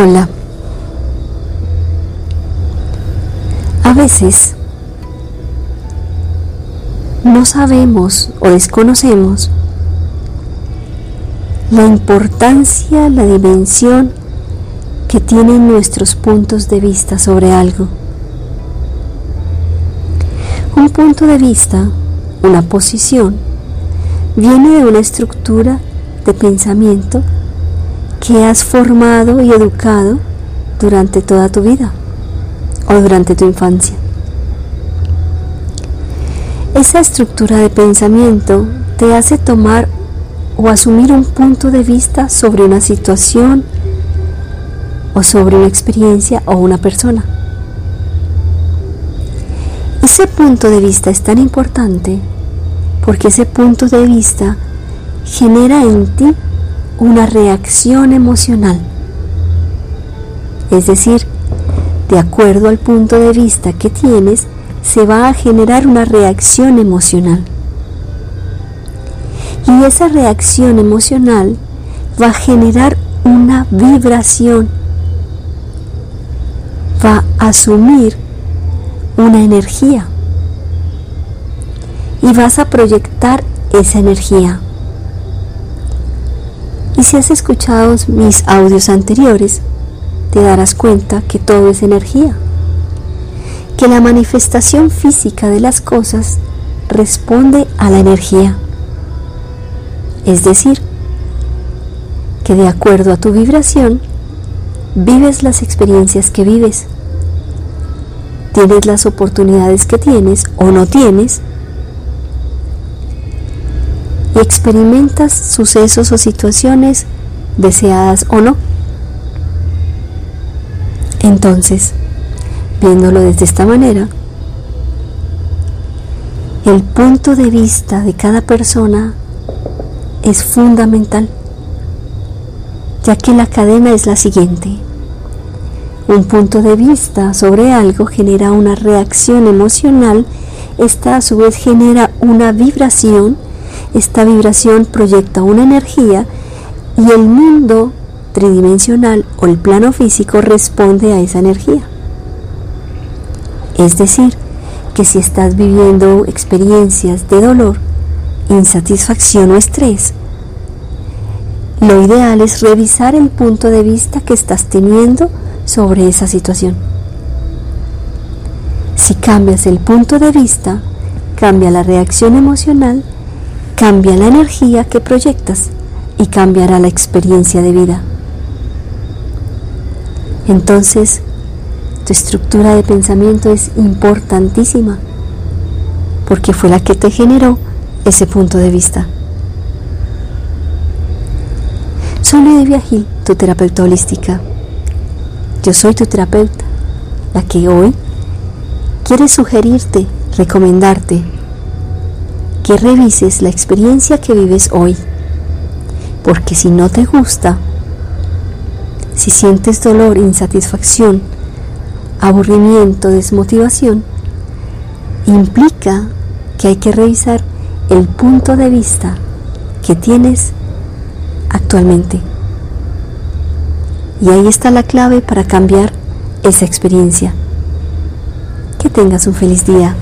Hola. A veces no sabemos o desconocemos la importancia, la dimensión que tienen nuestros puntos de vista sobre algo. Un punto de vista, una posición, viene de una estructura de pensamiento que has formado y educado durante toda tu vida o durante tu infancia. Esa estructura de pensamiento te hace tomar o asumir un punto de vista sobre una situación o sobre una experiencia o una persona. Ese punto de vista es tan importante porque ese punto de vista genera en ti una reacción emocional. Es decir, de acuerdo al punto de vista que tienes, se va a generar una reacción emocional. Y esa reacción emocional va a generar una vibración, va a asumir una energía y vas a proyectar esa energía. Y si has escuchado mis audios anteriores, te darás cuenta que todo es energía, que la manifestación física de las cosas responde a la energía. Es decir, que de acuerdo a tu vibración, vives las experiencias que vives, tienes las oportunidades que tienes o no tienes, experimentas sucesos o situaciones deseadas o no. Entonces, viéndolo desde esta manera, el punto de vista de cada persona es fundamental, ya que la cadena es la siguiente. Un punto de vista sobre algo genera una reacción emocional, esta a su vez genera una vibración esta vibración proyecta una energía y el mundo tridimensional o el plano físico responde a esa energía. Es decir, que si estás viviendo experiencias de dolor, insatisfacción o estrés, lo ideal es revisar el punto de vista que estás teniendo sobre esa situación. Si cambias el punto de vista, cambia la reacción emocional cambia la energía que proyectas y cambiará la experiencia de vida. Entonces, tu estructura de pensamiento es importantísima porque fue la que te generó ese punto de vista. Soy Lidia Gil, tu terapeuta holística. Yo soy tu terapeuta, la que hoy quiere sugerirte, recomendarte que revises la experiencia que vives hoy. Porque si no te gusta, si sientes dolor, insatisfacción, aburrimiento, desmotivación, implica que hay que revisar el punto de vista que tienes actualmente. Y ahí está la clave para cambiar esa experiencia. Que tengas un feliz día.